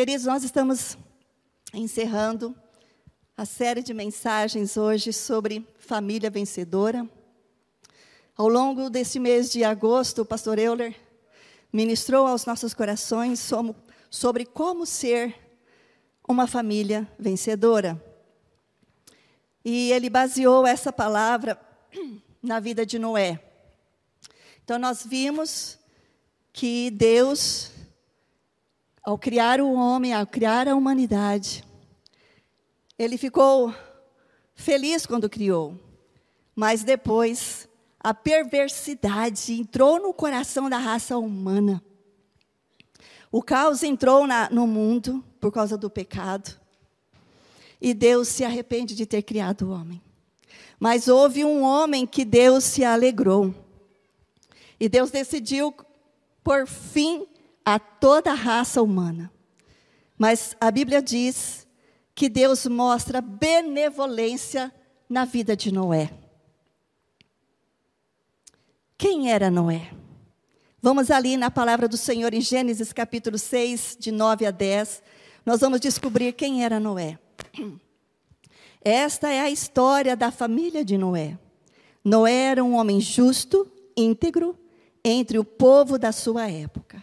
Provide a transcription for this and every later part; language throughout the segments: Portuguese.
Queridos, nós estamos encerrando a série de mensagens hoje sobre família vencedora. Ao longo deste mês de agosto, o pastor Euler ministrou aos nossos corações sobre como ser uma família vencedora. E ele baseou essa palavra na vida de Noé. Então, nós vimos que Deus, ao criar o homem, ao criar a humanidade, ele ficou feliz quando criou, mas depois a perversidade entrou no coração da raça humana. O caos entrou na, no mundo por causa do pecado. E Deus se arrepende de ter criado o homem. Mas houve um homem que Deus se alegrou. E Deus decidiu por fim a toda a raça humana. Mas a Bíblia diz que Deus mostra benevolência na vida de Noé. Quem era Noé? Vamos ali na palavra do Senhor em Gênesis capítulo 6, de 9 a 10. Nós vamos descobrir quem era Noé. Esta é a história da família de Noé. Noé era um homem justo, íntegro, entre o povo da sua época.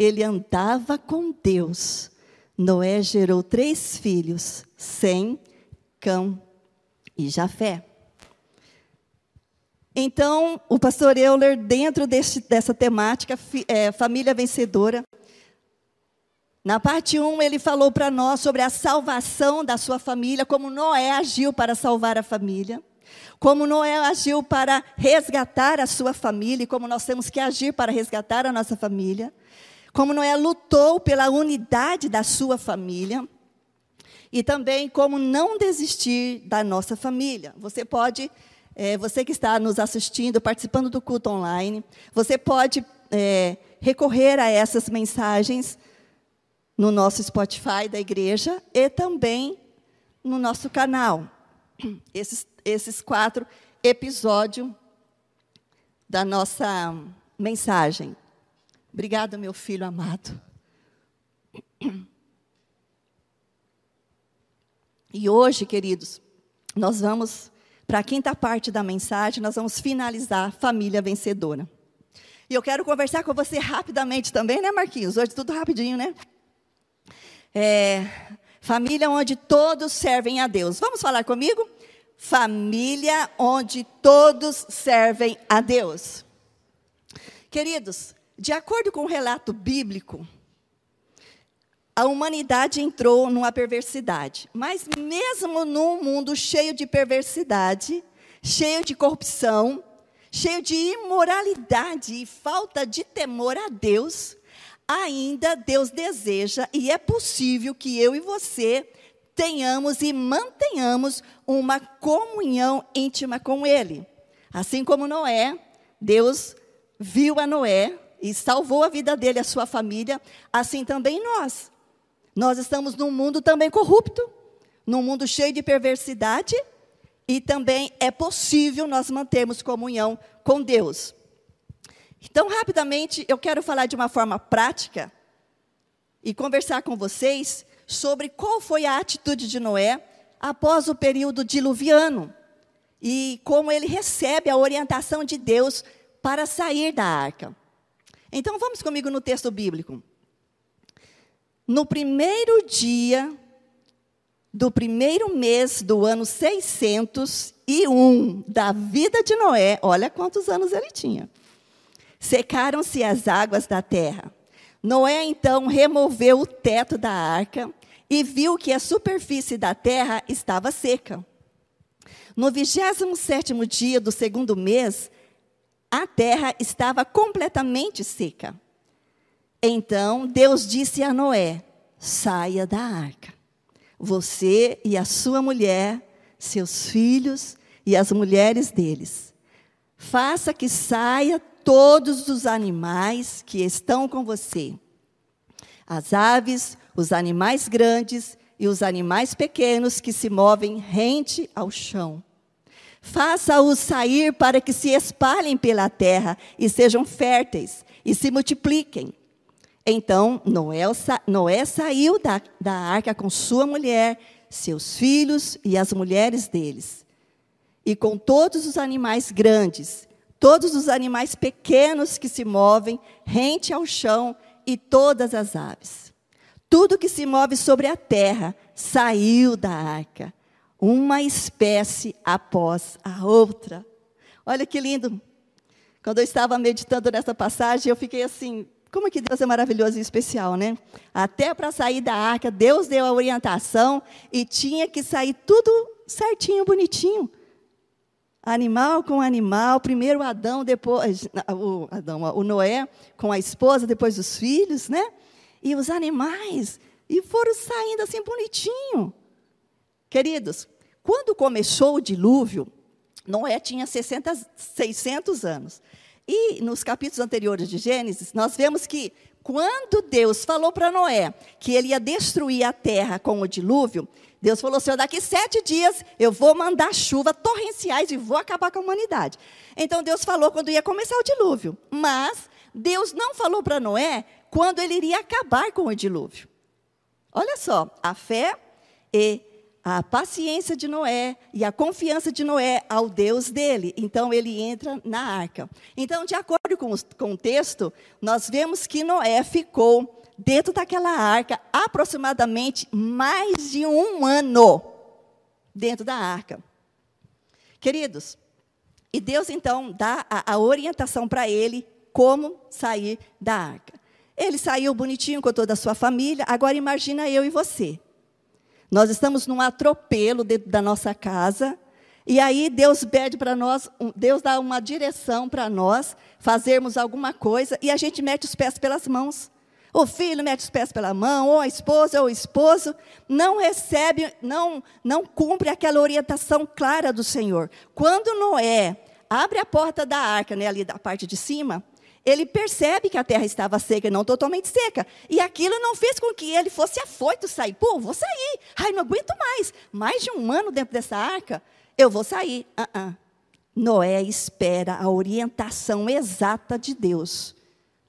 Ele andava com Deus. Noé gerou três filhos: Sem, Cão e Jafé. Então, o pastor Euler, dentro desse, dessa temática, é, família vencedora, na parte 1, ele falou para nós sobre a salvação da sua família, como Noé agiu para salvar a família, como Noé agiu para resgatar a sua família, e como nós temos que agir para resgatar a nossa família, como Noé lutou pela unidade da sua família, e também como não desistir da nossa família. Você pode, é, você que está nos assistindo, participando do culto online, você pode é, recorrer a essas mensagens no nosso Spotify da igreja e também no nosso canal. Esses, esses quatro episódios da nossa mensagem. Obrigada, meu filho amado. E hoje, queridos, nós vamos para a quinta parte da mensagem, nós vamos finalizar família vencedora. E eu quero conversar com você rapidamente também, né, Marquinhos? Hoje tudo rapidinho, né? É, família onde todos servem a Deus. Vamos falar comigo? Família onde todos servem a Deus. Queridos, de acordo com o relato bíblico, a humanidade entrou numa perversidade. Mas mesmo num mundo cheio de perversidade, cheio de corrupção, cheio de imoralidade e falta de temor a Deus, ainda Deus deseja e é possível que eu e você tenhamos e mantenhamos uma comunhão íntima com Ele. Assim como Noé, Deus viu a Noé e salvou a vida dele, a sua família, assim também nós. Nós estamos num mundo também corrupto, num mundo cheio de perversidade, e também é possível nós mantermos comunhão com Deus. Então, rapidamente, eu quero falar de uma forma prática e conversar com vocês sobre qual foi a atitude de Noé após o período diluviano e como ele recebe a orientação de Deus para sair da arca. Então, vamos comigo no texto bíblico. No primeiro dia do primeiro mês do ano 601 da vida de Noé, olha quantos anos ele tinha. Secaram-se as águas da terra. Noé então removeu o teto da arca e viu que a superfície da terra estava seca. No 27 dia do segundo mês, a terra estava completamente seca. Então Deus disse a Noé: saia da arca. Você e a sua mulher, seus filhos e as mulheres deles. Faça que saia todos os animais que estão com você. As aves, os animais grandes e os animais pequenos que se movem rente ao chão. Faça-os sair para que se espalhem pela terra e sejam férteis e se multipliquem. Então Noé, Noé saiu da, da arca com sua mulher, seus filhos e as mulheres deles, e com todos os animais grandes, todos os animais pequenos que se movem rente ao chão e todas as aves. Tudo que se move sobre a terra saiu da arca, uma espécie após a outra. Olha que lindo. Quando eu estava meditando nessa passagem, eu fiquei assim, como é que Deus é maravilhoso e especial, né? Até para sair da arca, Deus deu a orientação e tinha que sair tudo certinho, bonitinho. Animal com animal, primeiro Adão, depois o, Adão, o Noé com a esposa, depois os filhos, né? E os animais, e foram saindo assim bonitinho. Queridos, quando começou o dilúvio, Noé tinha 60, 600 anos. E nos capítulos anteriores de Gênesis, nós vemos que quando Deus falou para Noé que ele ia destruir a terra com o dilúvio, Deus falou assim: daqui sete dias eu vou mandar chuva torrenciais e vou acabar com a humanidade. Então Deus falou quando ia começar o dilúvio. Mas Deus não falou para Noé quando ele iria acabar com o dilúvio. Olha só, a fé e a paciência de Noé e a confiança de Noé ao Deus dele. Então ele entra na arca. Então, de acordo com, o texto, nós vemos que Noé ficou dentro daquela arca aproximadamente mais de um ano dentro da arca. Queridos, e Deus então dá a, a orientação para ele como sair da arca. Ele saiu bonitinho com toda a sua família. Agora imagina eu e você. Nós estamos num atropelo dentro da nossa casa. E aí Deus pede para nós, Deus dá uma direção para nós fazermos alguma coisa e a gente mete os pés pelas mãos. O filho mete os pés pela mão, ou a esposa ou o esposo não recebe, não não cumpre aquela orientação clara do Senhor. Quando Noé abre a porta da arca, né, ali da parte de cima, ele percebe que a terra estava seca e não totalmente seca. E aquilo não fez com que ele fosse afoito sair. Pô, vou sair. Ai, não aguento mais. Mais de um ano dentro dessa arca, eu vou sair. Uh -uh. Noé espera a orientação exata de Deus.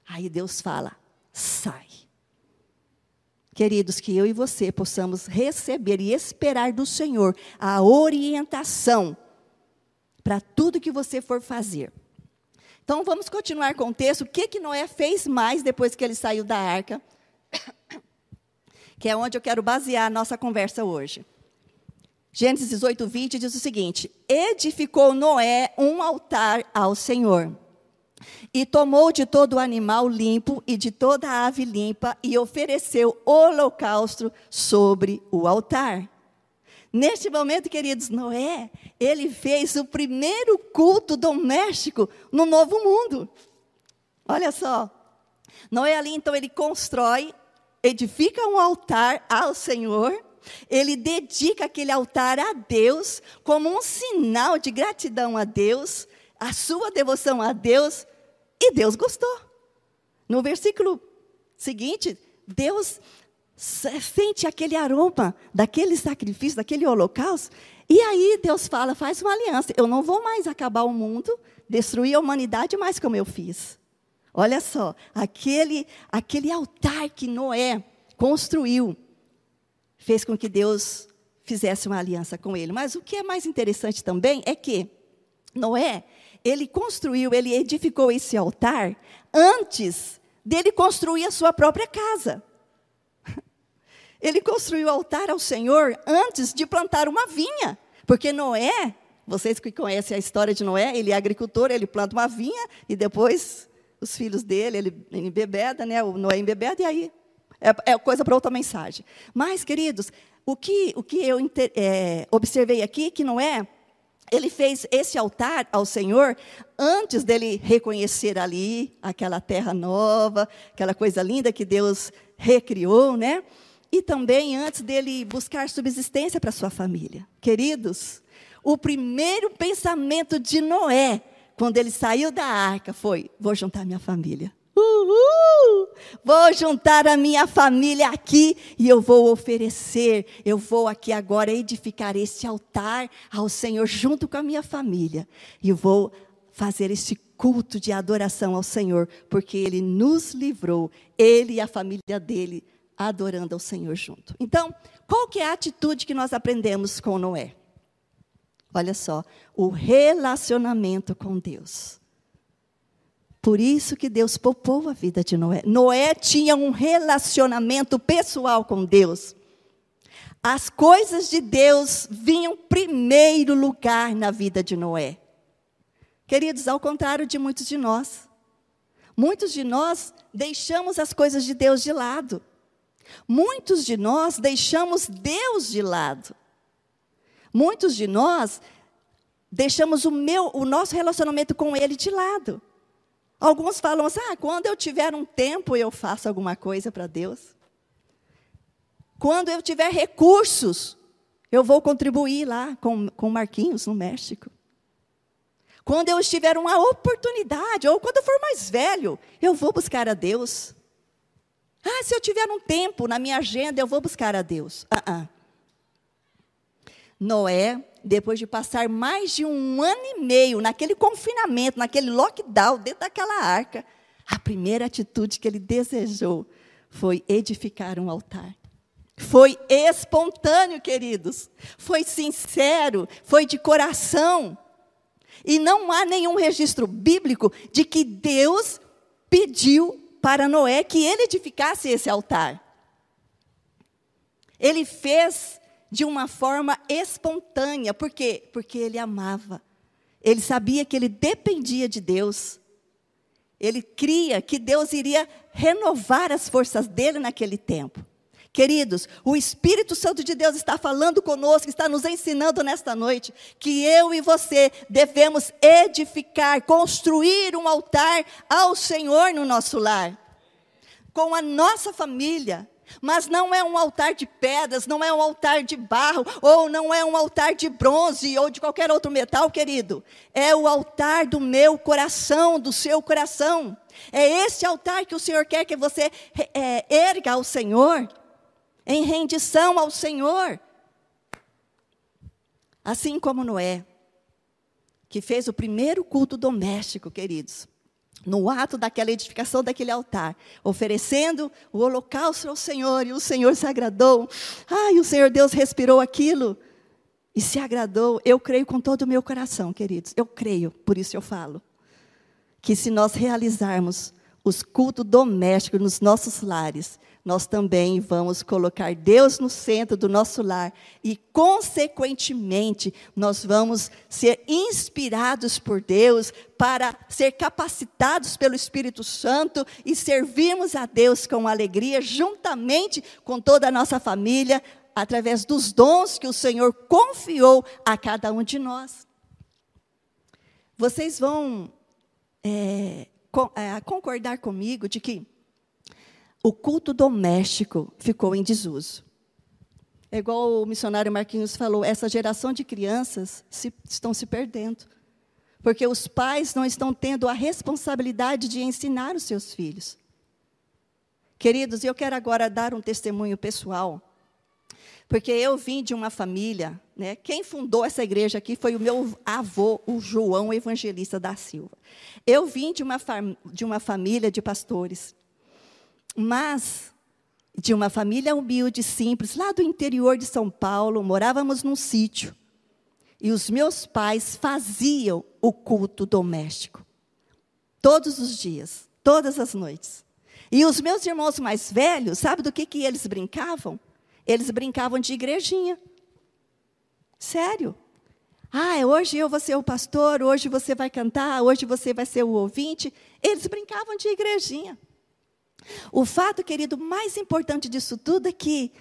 Aí Deus fala: sai. Queridos, que eu e você possamos receber e esperar do Senhor a orientação para tudo que você for fazer. Então vamos continuar com o texto. O que, que Noé fez mais depois que ele saiu da arca? Que é onde eu quero basear a nossa conversa hoje. Gênesis 18, 20 diz o seguinte: Edificou Noé um altar ao Senhor. E tomou de todo animal limpo e de toda ave limpa e ofereceu holocausto sobre o altar. Neste momento, queridos, Noé, ele fez o primeiro culto doméstico no novo mundo. Olha só. Noé ali, então, ele constrói, edifica um altar ao Senhor, ele dedica aquele altar a Deus como um sinal de gratidão a Deus, a sua devoção a Deus, e Deus gostou. No versículo seguinte, Deus sente aquele aroma daquele sacrifício, daquele holocausto. E aí Deus fala: faz uma aliança. Eu não vou mais acabar o mundo, destruir a humanidade mais como eu fiz. Olha só, aquele, aquele altar que Noé construiu fez com que Deus fizesse uma aliança com ele. Mas o que é mais interessante também é que Noé, ele construiu, ele edificou esse altar antes dele construir a sua própria casa. Ele construiu o altar ao Senhor antes de plantar uma vinha. Porque Noé, vocês que conhecem a história de Noé, ele é agricultor, ele planta uma vinha e depois os filhos dele, ele embebeda, né? O Noé embebeda e aí é, é coisa para outra mensagem. Mas, queridos, o que, o que eu é, observei aqui, que Noé, ele fez esse altar ao Senhor antes dele reconhecer ali aquela terra nova, aquela coisa linda que Deus recriou, né? E também antes dele buscar subsistência para sua família. Queridos, o primeiro pensamento de Noé, quando ele saiu da arca, foi: vou juntar minha família. Uhul! Vou juntar a minha família aqui e eu vou oferecer, eu vou aqui agora edificar esse altar ao Senhor junto com a minha família. E eu vou fazer esse culto de adoração ao Senhor, porque ele nos livrou, ele e a família dele adorando ao Senhor junto. Então, qual que é a atitude que nós aprendemos com Noé? Olha só, o relacionamento com Deus. Por isso que Deus poupou a vida de Noé. Noé tinha um relacionamento pessoal com Deus. As coisas de Deus vinham primeiro lugar na vida de Noé. Queridos, ao contrário de muitos de nós. Muitos de nós deixamos as coisas de Deus de lado. Muitos de nós deixamos Deus de lado. Muitos de nós deixamos o meu, o nosso relacionamento com Ele de lado. Alguns falam assim: ah, quando eu tiver um tempo eu faço alguma coisa para Deus. Quando eu tiver recursos, eu vou contribuir lá com, com Marquinhos no México. Quando eu tiver uma oportunidade, ou quando eu for mais velho, eu vou buscar a Deus. Ah, se eu tiver um tempo na minha agenda, eu vou buscar a Deus. Uh -uh. Noé, depois de passar mais de um ano e meio naquele confinamento, naquele lockdown, dentro daquela arca, a primeira atitude que ele desejou foi edificar um altar. Foi espontâneo, queridos. Foi sincero, foi de coração. E não há nenhum registro bíblico de que Deus pediu para Noé que ele edificasse esse altar. Ele fez de uma forma espontânea, por quê? Porque ele amava. Ele sabia que ele dependia de Deus. Ele cria que Deus iria renovar as forças dele naquele tempo. Queridos, o Espírito Santo de Deus está falando conosco, está nos ensinando nesta noite que eu e você devemos edificar, construir um altar ao Senhor no nosso lar, com a nossa família. Mas não é um altar de pedras, não é um altar de barro, ou não é um altar de bronze ou de qualquer outro metal, querido. É o altar do meu coração, do seu coração. É esse altar que o Senhor quer que você é, erga ao Senhor em rendição ao Senhor. Assim como Noé, que fez o primeiro culto doméstico, queridos, no ato daquela edificação daquele altar, oferecendo o holocausto ao Senhor, e o Senhor se agradou. Ai, o Senhor Deus respirou aquilo e se agradou. Eu creio com todo o meu coração, queridos. Eu creio, por isso eu falo. Que se nós realizarmos os cultos domésticos nos nossos lares, nós também vamos colocar Deus no centro do nosso lar e, consequentemente, nós vamos ser inspirados por Deus para ser capacitados pelo Espírito Santo e servirmos a Deus com alegria, juntamente com toda a nossa família, através dos dons que o Senhor confiou a cada um de nós. Vocês vão é, concordar comigo de que o culto doméstico ficou em desuso. É igual o missionário Marquinhos falou, essa geração de crianças se, estão se perdendo. Porque os pais não estão tendo a responsabilidade de ensinar os seus filhos. Queridos, eu quero agora dar um testemunho pessoal. Porque eu vim de uma família, né, quem fundou essa igreja aqui foi o meu avô, o João Evangelista da Silva. Eu vim de uma, de uma família de pastores mas de uma família humilde, simples, lá do interior de São Paulo, morávamos num sítio. E os meus pais faziam o culto doméstico. Todos os dias, todas as noites. E os meus irmãos mais velhos, sabe do que, que eles brincavam? Eles brincavam de igrejinha. Sério. Ah, hoje eu vou ser o pastor, hoje você vai cantar, hoje você vai ser o ouvinte. Eles brincavam de igrejinha. O fato, querido, mais importante disso tudo é que,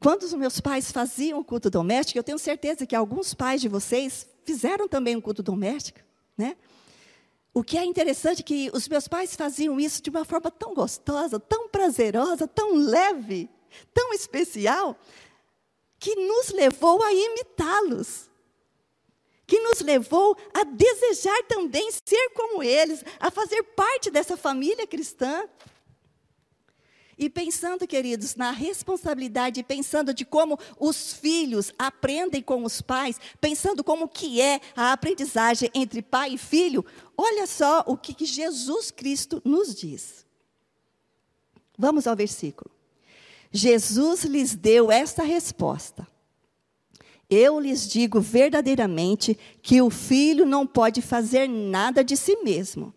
quando os meus pais faziam o culto doméstico, eu tenho certeza que alguns pais de vocês fizeram também um culto doméstico, né? O que é interessante é que os meus pais faziam isso de uma forma tão gostosa, tão prazerosa, tão leve, tão especial, que nos levou a imitá-los. Que nos levou a desejar também ser como eles, a fazer parte dessa família cristã. E pensando, queridos, na responsabilidade, pensando de como os filhos aprendem com os pais, pensando como que é a aprendizagem entre pai e filho, olha só o que, que Jesus Cristo nos diz. Vamos ao versículo. Jesus lhes deu esta resposta: Eu lhes digo verdadeiramente que o filho não pode fazer nada de si mesmo,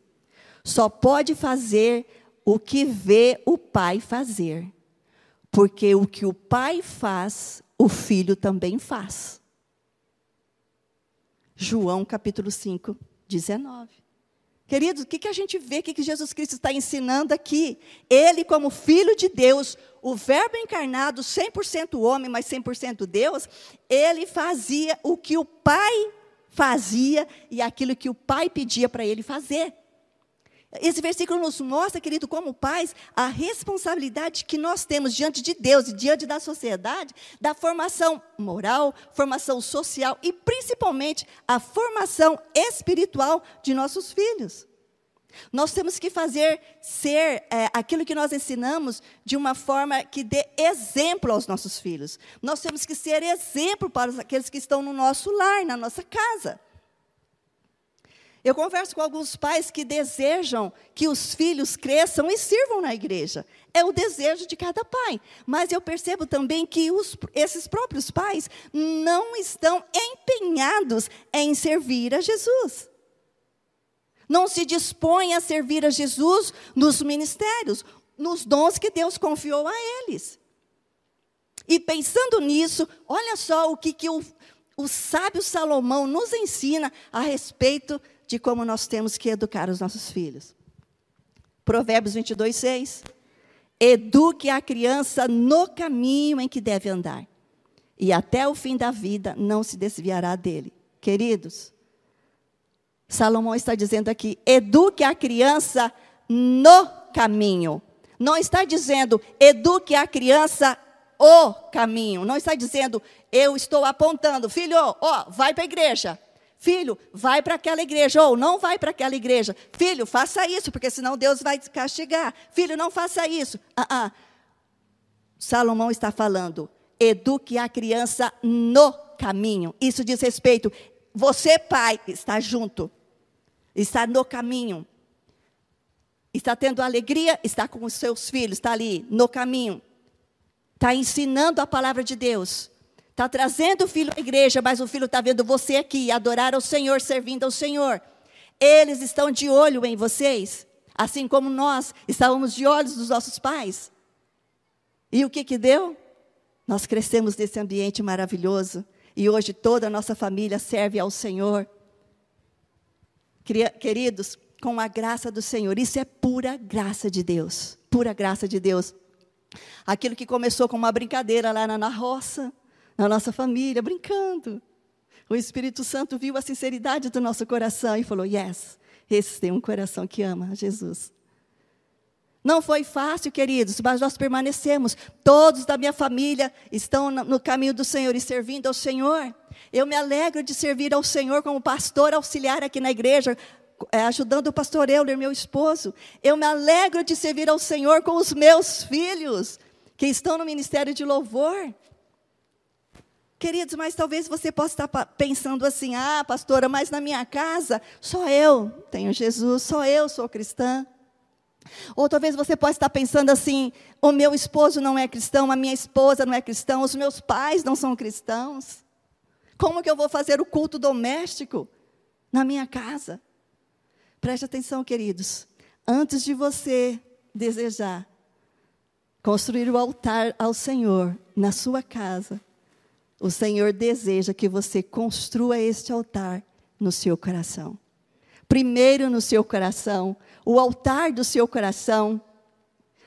só pode fazer o que vê o pai fazer. Porque o que o pai faz, o filho também faz. João capítulo 5, 19. Queridos, o que, a gente vê, o que, que Jesus Cristo está ensinando aqui? Ele, como Filho de Deus, o Verbo encarnado, 100% homem, mas 100% Deus, ele fazia o que o Pai fazia e aquilo que o Pai pedia para ele fazer. Esse versículo nos mostra, querido, como pais, a responsabilidade que nós temos diante de Deus e diante da sociedade, da formação moral, formação social e principalmente a formação espiritual de nossos filhos. Nós temos que fazer ser é, aquilo que nós ensinamos de uma forma que dê exemplo aos nossos filhos. Nós temos que ser exemplo para aqueles que estão no nosso lar, na nossa casa. Eu converso com alguns pais que desejam que os filhos cresçam e sirvam na igreja. É o desejo de cada pai. Mas eu percebo também que os, esses próprios pais não estão empenhados em servir a Jesus. Não se dispõem a servir a Jesus nos ministérios, nos dons que Deus confiou a eles. E pensando nisso, olha só o que, que o, o sábio Salomão nos ensina a respeito de como nós temos que educar os nossos filhos. Provérbios 22, 6. Eduque a criança no caminho em que deve andar, e até o fim da vida não se desviará dele. Queridos, Salomão está dizendo aqui: eduque a criança no caminho. Não está dizendo eduque a criança o caminho. Não está dizendo eu estou apontando, filho, ó, vai para a igreja. Filho, vai para aquela igreja, ou não vai para aquela igreja. Filho, faça isso, porque senão Deus vai te castigar. Filho, não faça isso. Ah, ah. Salomão está falando, eduque a criança no caminho. Isso diz respeito, você, pai, está junto, está no caminho. Está tendo alegria, está com os seus filhos, está ali no caminho. Está ensinando a palavra de Deus. Está trazendo o filho à igreja, mas o filho está vendo você aqui, adorar ao Senhor, servindo ao Senhor. Eles estão de olho em vocês, assim como nós estávamos de olhos dos nossos pais. E o que que deu? Nós crescemos nesse ambiente maravilhoso e hoje toda a nossa família serve ao Senhor. Queridos, com a graça do Senhor, isso é pura graça de Deus, pura graça de Deus. Aquilo que começou com uma brincadeira lá na, na roça, na nossa família, brincando. O Espírito Santo viu a sinceridade do nosso coração e falou: Yes, esse tem um coração que ama Jesus. Não foi fácil, queridos, mas nós permanecemos. Todos da minha família estão no caminho do Senhor e servindo ao Senhor. Eu me alegro de servir ao Senhor como pastor auxiliar aqui na igreja, ajudando o pastor Euler, meu esposo. Eu me alegro de servir ao Senhor com os meus filhos, que estão no ministério de louvor. Queridos, mas talvez você possa estar pensando assim: ah, pastora, mas na minha casa só eu tenho Jesus, só eu sou cristã. Ou talvez você possa estar pensando assim: o meu esposo não é cristão, a minha esposa não é cristã, os meus pais não são cristãos. Como que eu vou fazer o culto doméstico na minha casa? Preste atenção, queridos. Antes de você desejar construir o altar ao Senhor na sua casa, o Senhor deseja que você construa este altar no seu coração. Primeiro no seu coração, o altar do seu coração.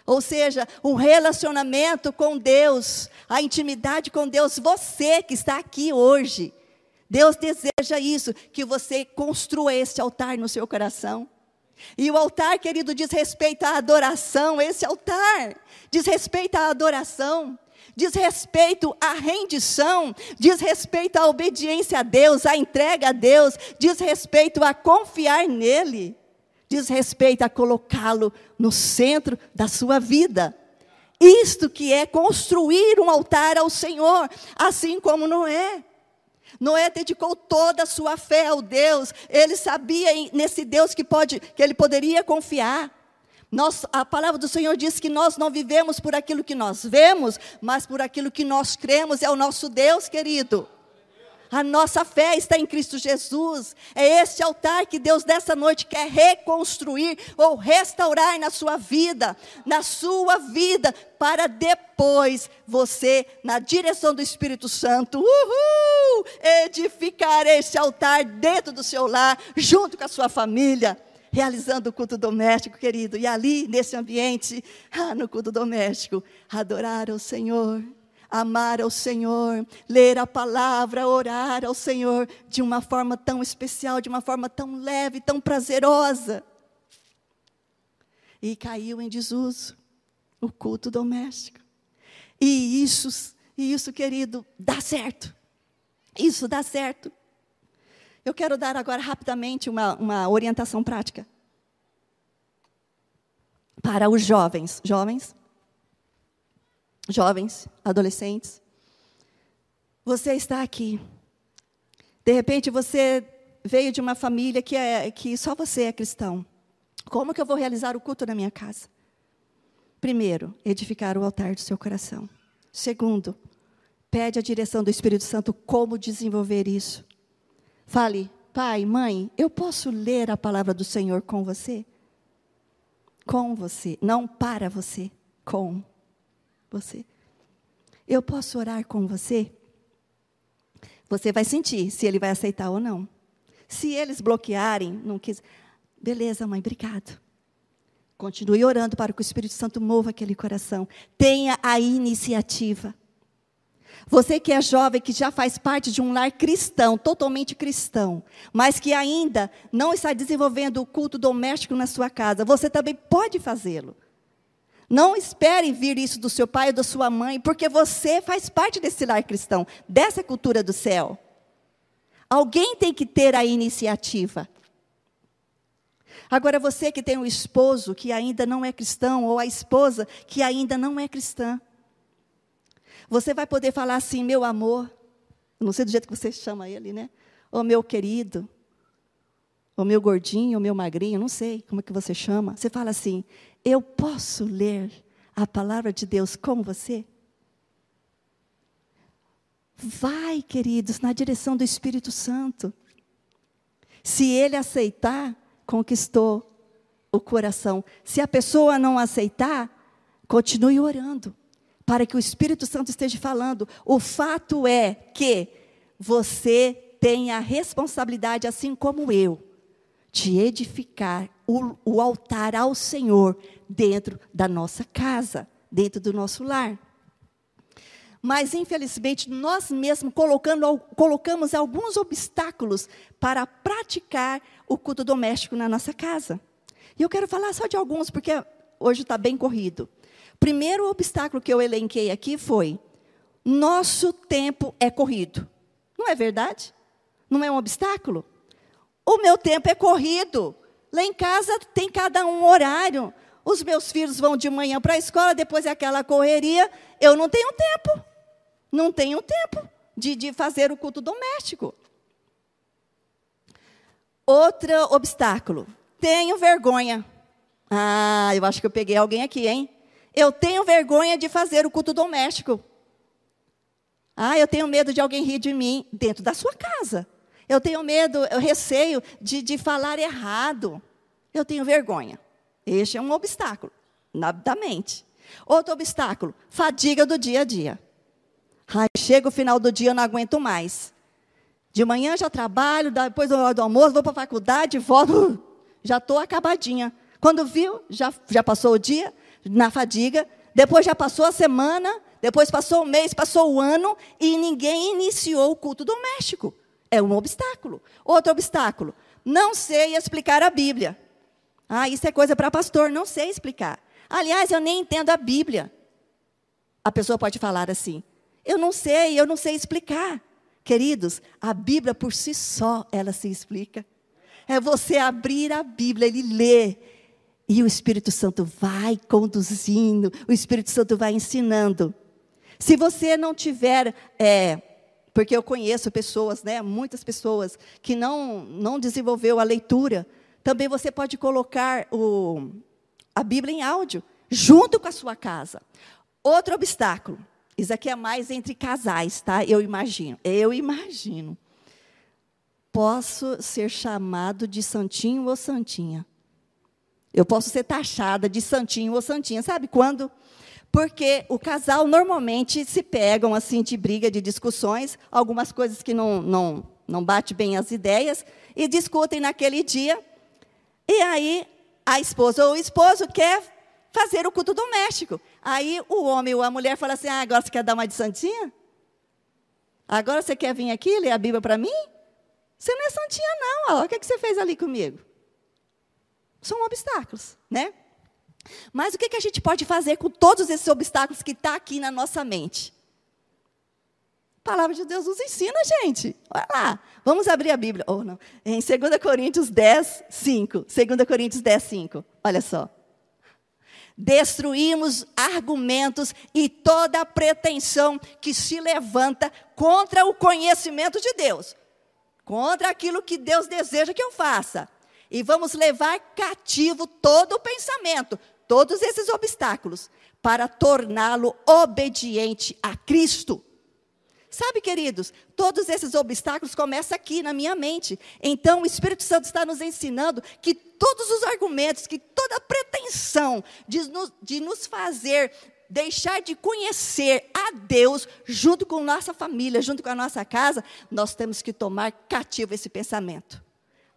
Ou seja, um relacionamento com Deus, a intimidade com Deus, você que está aqui hoje. Deus deseja isso, que você construa este altar no seu coração. E o altar, querido, diz respeito à adoração, esse altar diz respeito à adoração diz respeito à rendição, diz respeito à obediência a Deus, à entrega a Deus, diz respeito a confiar nele, diz respeito a colocá-lo no centro da sua vida. Isto que é construir um altar ao Senhor, assim como Noé. Noé dedicou toda a sua fé ao Deus. Ele sabia nesse Deus que, pode, que ele poderia confiar. Nós, a palavra do Senhor diz que nós não vivemos por aquilo que nós vemos, mas por aquilo que nós cremos. É o nosso Deus, querido. A nossa fé está em Cristo Jesus. É este altar que Deus dessa noite quer reconstruir ou restaurar na sua vida, na sua vida, para depois você, na direção do Espírito Santo, uhul, edificar este altar dentro do seu lar, junto com a sua família realizando o culto doméstico, querido. E ali, nesse ambiente, ah, no culto doméstico, adorar o Senhor, amar ao Senhor, ler a palavra, orar ao Senhor de uma forma tão especial, de uma forma tão leve, tão prazerosa. E caiu em desuso o culto doméstico. E isso, e isso, querido, dá certo. Isso dá certo. Eu quero dar agora rapidamente uma, uma orientação prática para os jovens. Jovens, jovens, adolescentes, você está aqui. De repente você veio de uma família que, é, que só você é cristão. Como que eu vou realizar o culto na minha casa? Primeiro, edificar o altar do seu coração. Segundo, pede a direção do Espírito Santo como desenvolver isso. Fale, pai, mãe, eu posso ler a palavra do Senhor com você? Com você, não para você, com você. Eu posso orar com você? Você vai sentir se ele vai aceitar ou não. Se eles bloquearem, não quis, beleza, mãe, obrigado. Continue orando para que o Espírito Santo mova aquele coração. Tenha a iniciativa. Você que é jovem, que já faz parte de um lar cristão, totalmente cristão, mas que ainda não está desenvolvendo o culto doméstico na sua casa, você também pode fazê-lo. Não espere vir isso do seu pai ou da sua mãe, porque você faz parte desse lar cristão, dessa cultura do céu. Alguém tem que ter a iniciativa. Agora, você que tem um esposo que ainda não é cristão, ou a esposa que ainda não é cristã, você vai poder falar assim, meu amor, não sei do jeito que você chama ele, né? Ou meu querido, ou meu gordinho, ou meu magrinho, não sei como é que você chama. Você fala assim, eu posso ler a palavra de Deus com você? Vai, queridos, na direção do Espírito Santo. Se ele aceitar, conquistou o coração. Se a pessoa não aceitar, continue orando, para que o Espírito Santo esteja falando. O fato é que você tem a responsabilidade, assim como eu, de edificar o, o altar ao Senhor dentro da nossa casa, dentro do nosso lar. Mas, infelizmente, nós mesmos colocando, colocamos alguns obstáculos para praticar o culto doméstico na nossa casa. E eu quero falar só de alguns, porque hoje está bem corrido. Primeiro obstáculo que eu elenquei aqui foi: nosso tempo é corrido. Não é verdade? Não é um obstáculo? O meu tempo é corrido. Lá em casa tem cada um horário. Os meus filhos vão de manhã para a escola, depois é aquela correria. Eu não tenho tempo. Não tenho tempo de, de fazer o culto doméstico. Outro obstáculo. Tenho vergonha. Ah, eu acho que eu peguei alguém aqui, hein? Eu tenho vergonha de fazer o culto doméstico. Ah, eu tenho medo de alguém rir de mim dentro da sua casa. Eu tenho medo, eu receio de, de falar errado. Eu tenho vergonha. Este é um obstáculo na, da mente. Outro obstáculo, fadiga do dia a dia. Ai, chega o final do dia, eu não aguento mais. De manhã já trabalho, depois do, almoço, vou para a faculdade, volto, já estou acabadinha. Quando viu, já, já passou o dia na fadiga, depois já passou a semana, depois passou o mês, passou o ano, e ninguém iniciou o culto doméstico. É um obstáculo. Outro obstáculo, não sei explicar a Bíblia. Ah, isso é coisa para pastor, não sei explicar. Aliás, eu nem entendo a Bíblia. A pessoa pode falar assim: eu não sei, eu não sei explicar. Queridos, a Bíblia por si só, ela se explica. É você abrir a Bíblia e ler E o Espírito Santo vai conduzindo, o Espírito Santo vai ensinando. Se você não tiver, é, porque eu conheço pessoas, né, muitas pessoas, que não, não desenvolveu a leitura, também você pode colocar o, a Bíblia em áudio, junto com a sua casa. Outro obstáculo, isso aqui é mais entre casais, tá? Eu imagino, eu imagino. Posso ser chamado de santinho ou santinha. Eu posso ser taxada de santinho ou santinha. Sabe quando? Porque o casal normalmente se pegam assim de briga, de discussões, algumas coisas que não, não, não bate bem as ideias, e discutem naquele dia. E aí a esposa ou o esposo quer fazer o culto doméstico. Aí o homem ou a mulher fala assim: ah, agora você quer dar uma de santinha? Agora você quer vir aqui ler a Bíblia para mim? Você não é santinha, não. Olha o que, é que você fez ali comigo? São obstáculos, né? Mas o que, a gente pode fazer com todos esses obstáculos que estão tá aqui na nossa mente? A palavra de Deus nos ensina, gente. Olha lá. Vamos abrir a Bíblia. Oh, não. Em 2 Coríntios 10, 5. 2 Coríntios 10, 5. Olha só. Destruímos argumentos e toda pretensão que se levanta contra o conhecimento de Deus, contra aquilo que Deus deseja que eu faça e vamos levar cativo todo o pensamento, todos esses obstáculos, para torná-lo obediente a Cristo. Sabe, queridos, todos esses obstáculos começam aqui na minha mente. Então, o Espírito Santo está nos ensinando que todos os argumentos, que toda pretensão de nos, de nos fazer deixar de conhecer a Deus junto com nossa família, junto com a nossa casa, nós temos que tomar cativo esse pensamento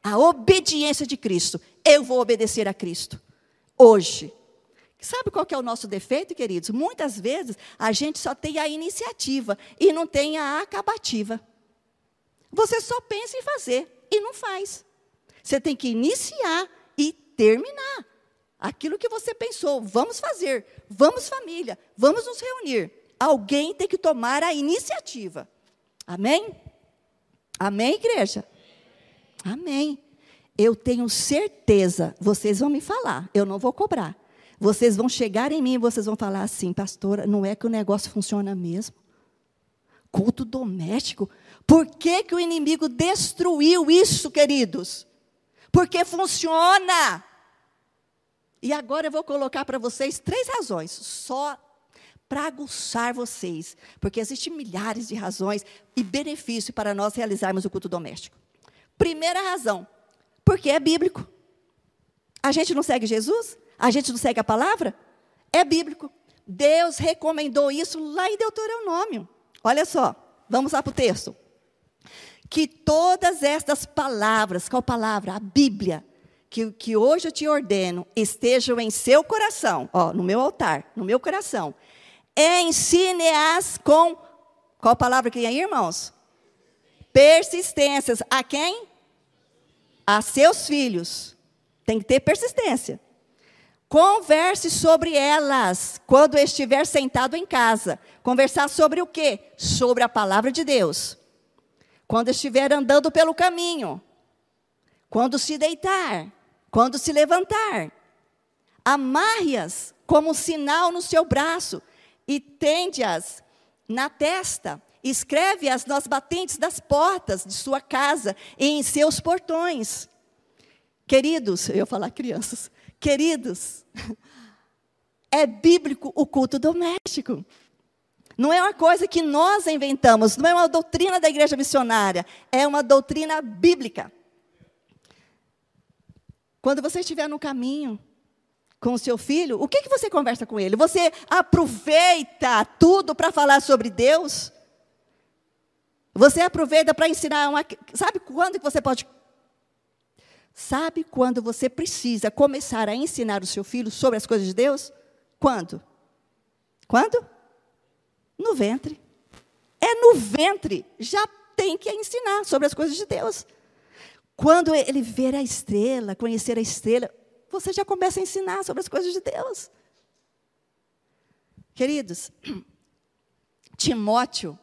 a obediência de Cristo. Eu vou obedecer a Cristo. Hoje. Sabe qual é o nosso defeito, queridos? Muitas vezes a gente só tem a iniciativa e não tem a acabativa. Você só pensa em fazer e não faz. Você tem que iniciar e terminar. Aquilo que você pensou, vamos fazer, vamos família, vamos nos reunir. Alguém tem que tomar a iniciativa. Amém? Amém, igreja? Amém. Eu tenho certeza, vocês vão me falar, eu não vou cobrar. Vocês vão chegar em mim e vocês vão falar assim, pastora, não é que o negócio funciona mesmo? Culto doméstico? Por que, que o inimigo destruiu isso, queridos? Porque funciona. E agora eu vou colocar para vocês três razões, só para aguçar vocês, porque existem milhares de razões e benefícios para nós realizarmos o culto doméstico. Primeira razão, porque é bíblico. A gente não segue Jesus? A gente não segue a palavra? É bíblico. Deus recomendou isso lá em Deuteronômio. Olha só, vamos lá para o texto. Que todas estas palavras, qual palavra? A Bíblia, que, que hoje eu te ordeno, estejam em seu coração, ó, no meu altar, no meu coração. Ensine-as com, qual palavra que tem aí, irmãos? Persistências. A quem? a seus filhos. Tem que ter persistência. Converse sobre elas quando estiver sentado em casa. Conversar sobre o quê? Sobre a palavra de Deus. Quando estiver andando pelo caminho. Quando se deitar. Quando se levantar. Amarre-as como sinal no seu braço e tende-as na testa Escreve-as nas batentes das portas de sua casa e em seus portões. Queridos, eu ia falar crianças, queridos, é bíblico o culto doméstico. Não é uma coisa que nós inventamos, não é uma doutrina da igreja missionária, é uma doutrina bíblica. Quando você estiver no caminho com o seu filho, o que, que você conversa com ele? Você aproveita tudo para falar sobre Deus? Você aproveita para ensinar uma. Sabe quando que você pode. Sabe quando você precisa começar a ensinar o seu filho sobre as coisas de Deus? Quando? Quando? No ventre. É no ventre. Já tem que ensinar sobre as coisas de Deus. Quando ele ver a estrela, conhecer a estrela, você já começa a ensinar sobre as coisas de Deus. Queridos, Timóteo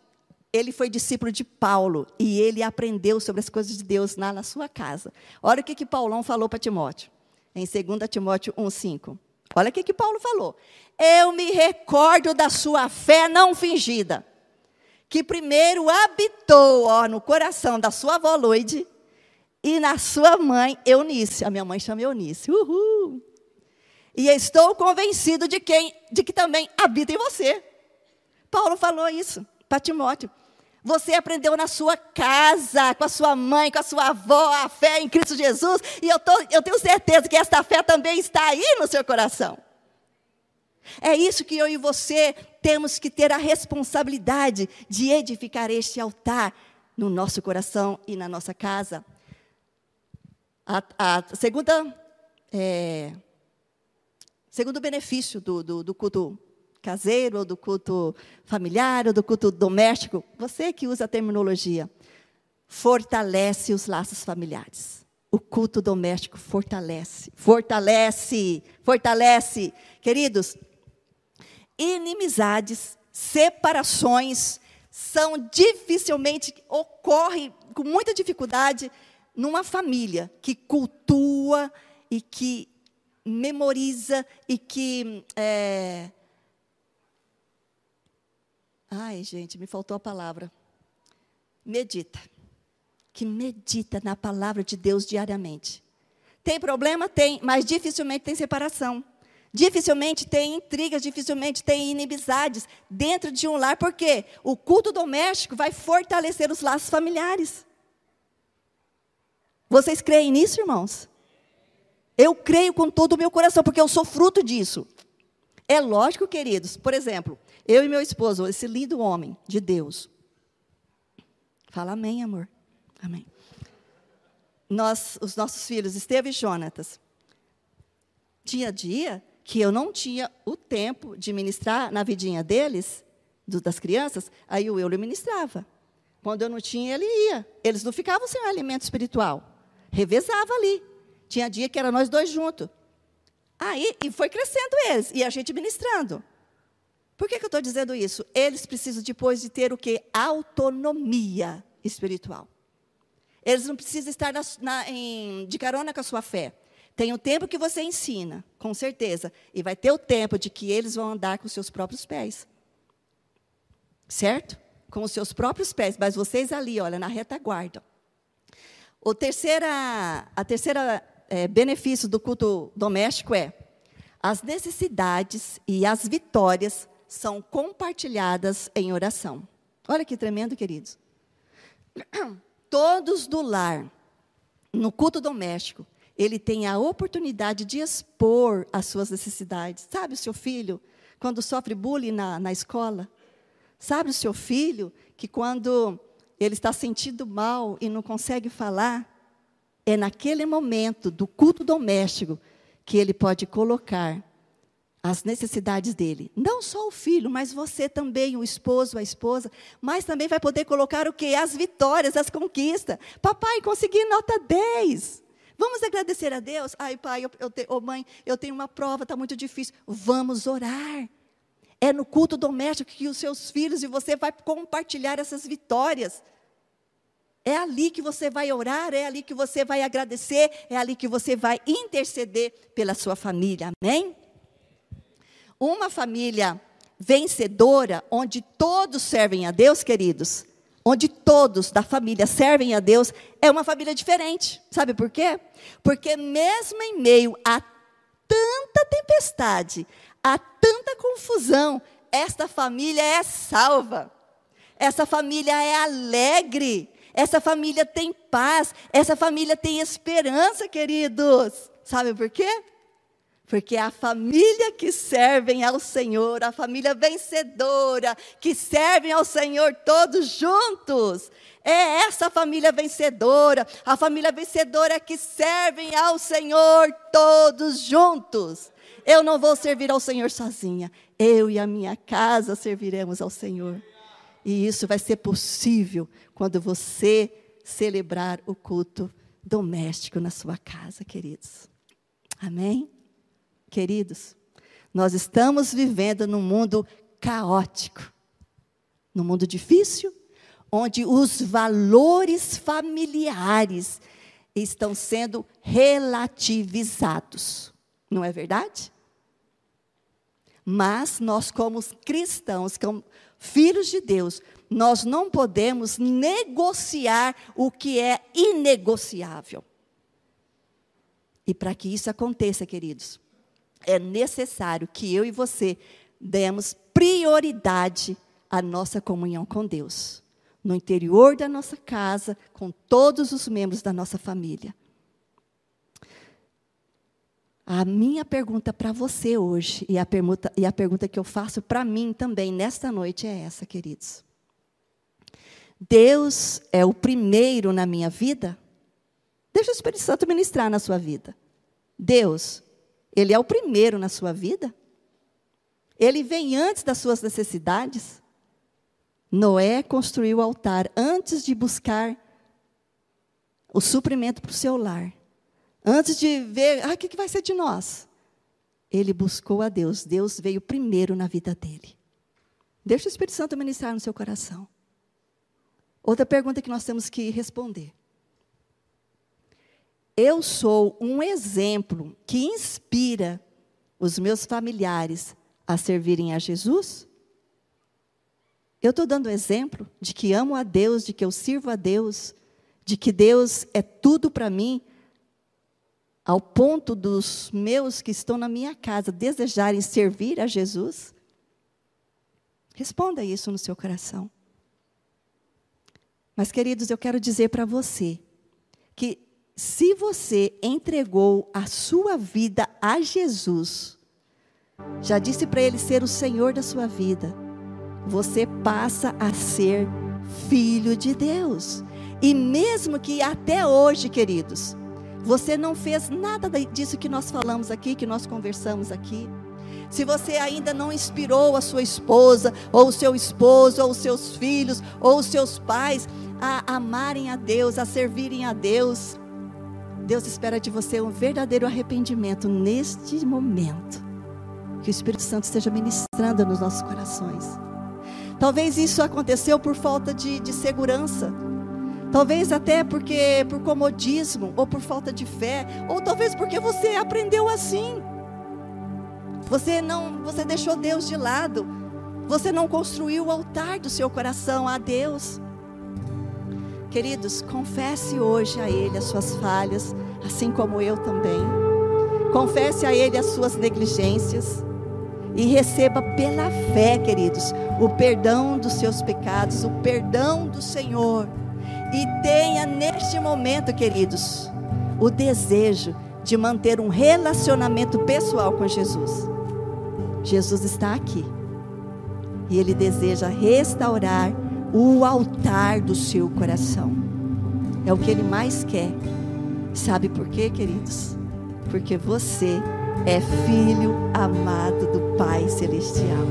ele foi discípulo de Paulo e ele aprendeu sobre as coisas de Deus lá na sua casa. Olha o que, que Paulão falou para Timóteo. em 2 Timóteo 1,5. Olha o que, que Paulo falou. Eu me recordo da sua fé não fingida, que primeiro habitou ó, no coração da sua avó Loide e na sua mãe Eunice. A minha mãe chama Eunice. Uhul! E estou convencido de, quem, de que também habita em você. Paulo falou isso para Timóteo. Você aprendeu na sua casa, com a sua mãe, com a sua avó, a fé em Cristo Jesus, e eu, tô, eu tenho certeza que esta fé também está aí no seu coração. É isso que eu e você temos que ter a responsabilidade de edificar este altar no nosso coração e na nossa casa. A, a segunda, é, segundo benefício do, do, do culto caseiro, ou do culto familiar, ou do culto doméstico, você que usa a terminologia, fortalece os laços familiares. O culto doméstico fortalece, fortalece, fortalece. Queridos, inimizades, separações, são dificilmente, ocorrem com muita dificuldade numa família que cultua e que memoriza e que é, Ai, gente, me faltou a palavra. Medita. Que medita na palavra de Deus diariamente. Tem problema? Tem, mas dificilmente tem separação. Dificilmente tem intrigas, dificilmente tem inimizades dentro de um lar, porque o culto doméstico vai fortalecer os laços familiares. Vocês creem nisso, irmãos? Eu creio com todo o meu coração, porque eu sou fruto disso. É lógico, queridos, por exemplo, eu e meu esposo, esse lindo homem de Deus. Fala amém, amor. Amém. Nós, os nossos filhos, Esteve e Jonatas. Tinha dia que eu não tinha o tempo de ministrar na vidinha deles, do, das crianças, aí o Euler ministrava. Quando eu não tinha, ele ia. Eles não ficavam sem o alimento espiritual. Revezava ali. Tinha dia que era nós dois juntos. Aí, e foi crescendo eles, e a gente ministrando. Por que, que eu estou dizendo isso? Eles precisam depois de ter o que? Autonomia espiritual. Eles não precisam estar na, na, em, de carona com a sua fé. Tem o tempo que você ensina, com certeza. E vai ter o tempo de que eles vão andar com os seus próprios pés. Certo? Com os seus próprios pés. Mas vocês ali, olha, na retaguarda. O terceira, a terceira é, benefício do culto doméstico é as necessidades e as vitórias são compartilhadas em oração. Olha que tremendo, queridos. Todos do lar, no culto doméstico, ele tem a oportunidade de expor as suas necessidades. Sabe o seu filho, quando sofre bullying na, na escola? Sabe o seu filho, que quando ele está sentindo mal e não consegue falar, é naquele momento do culto doméstico que ele pode colocar as necessidades dele. Não só o filho, mas você também, o esposo, a esposa, mas também vai poder colocar o que? As vitórias, as conquistas. Papai, consegui nota 10. Vamos agradecer a Deus? Ai, pai, eu, eu te, oh, mãe, eu tenho uma prova, está muito difícil. Vamos orar. É no culto doméstico que os seus filhos e você vai compartilhar essas vitórias. É ali que você vai orar, é ali que você vai agradecer, é ali que você vai interceder pela sua família. Amém? Uma família vencedora, onde todos servem a Deus, queridos, onde todos da família servem a Deus, é uma família diferente. Sabe por quê? Porque mesmo em meio a tanta tempestade, a tanta confusão, esta família é salva. Essa família é alegre. Essa família tem paz. Essa família tem esperança, queridos. Sabe por quê? Porque é a família que servem ao Senhor, a família vencedora, que servem ao Senhor todos juntos. É essa família vencedora, a família vencedora que servem ao Senhor todos juntos. Eu não vou servir ao Senhor sozinha, eu e a minha casa serviremos ao Senhor. E isso vai ser possível quando você celebrar o culto doméstico na sua casa, queridos. Amém? Queridos, nós estamos vivendo num mundo caótico, num mundo difícil, onde os valores familiares estão sendo relativizados. Não é verdade? Mas nós, como cristãos, como filhos de Deus, nós não podemos negociar o que é inegociável. E para que isso aconteça, queridos, é necessário que eu e você demos prioridade à nossa comunhão com Deus, no interior da nossa casa, com todos os membros da nossa família. A minha pergunta para você hoje, e a, pergunta, e a pergunta que eu faço para mim também nesta noite é essa, queridos. Deus é o primeiro na minha vida? Deixa o Espírito Santo ministrar na sua vida. Deus, Ele é o primeiro na sua vida? Ele vem antes das suas necessidades? Noé construiu o altar antes de buscar o suprimento para o seu lar. Antes de ver, ah, o que vai ser de nós? Ele buscou a Deus. Deus veio primeiro na vida dele. Deixa o Espírito Santo ministrar no seu coração. Outra pergunta que nós temos que responder. Eu sou um exemplo que inspira os meus familiares a servirem a Jesus? Eu estou dando exemplo de que amo a Deus, de que eu sirvo a Deus, de que Deus é tudo para mim, ao ponto dos meus que estão na minha casa desejarem servir a Jesus? Responda isso no seu coração. Mas, queridos, eu quero dizer para você que se você entregou a sua vida a Jesus, já disse para Ele ser o Senhor da sua vida, você passa a ser filho de Deus. E mesmo que até hoje, queridos, você não fez nada disso que nós falamos aqui, que nós conversamos aqui. Se você ainda não inspirou a sua esposa, ou o seu esposo, ou os seus filhos, ou os seus pais a amarem a Deus, a servirem a Deus, Deus espera de você um verdadeiro arrependimento neste momento. Que o Espírito Santo esteja ministrando nos nossos corações. Talvez isso aconteceu por falta de, de segurança Talvez até porque por comodismo ou por falta de fé, ou talvez porque você aprendeu assim. Você não, você deixou Deus de lado. Você não construiu o altar do seu coração a Deus. Queridos, confesse hoje a Ele as suas falhas, assim como eu também. Confesse a Ele as suas negligências. E receba pela fé, queridos, o perdão dos seus pecados, o perdão do Senhor e tenha neste momento, queridos, o desejo de manter um relacionamento pessoal com Jesus. Jesus está aqui. E ele deseja restaurar o altar do seu coração. É o que ele mais quer. Sabe por quê, queridos? Porque você é filho amado do Pai celestial.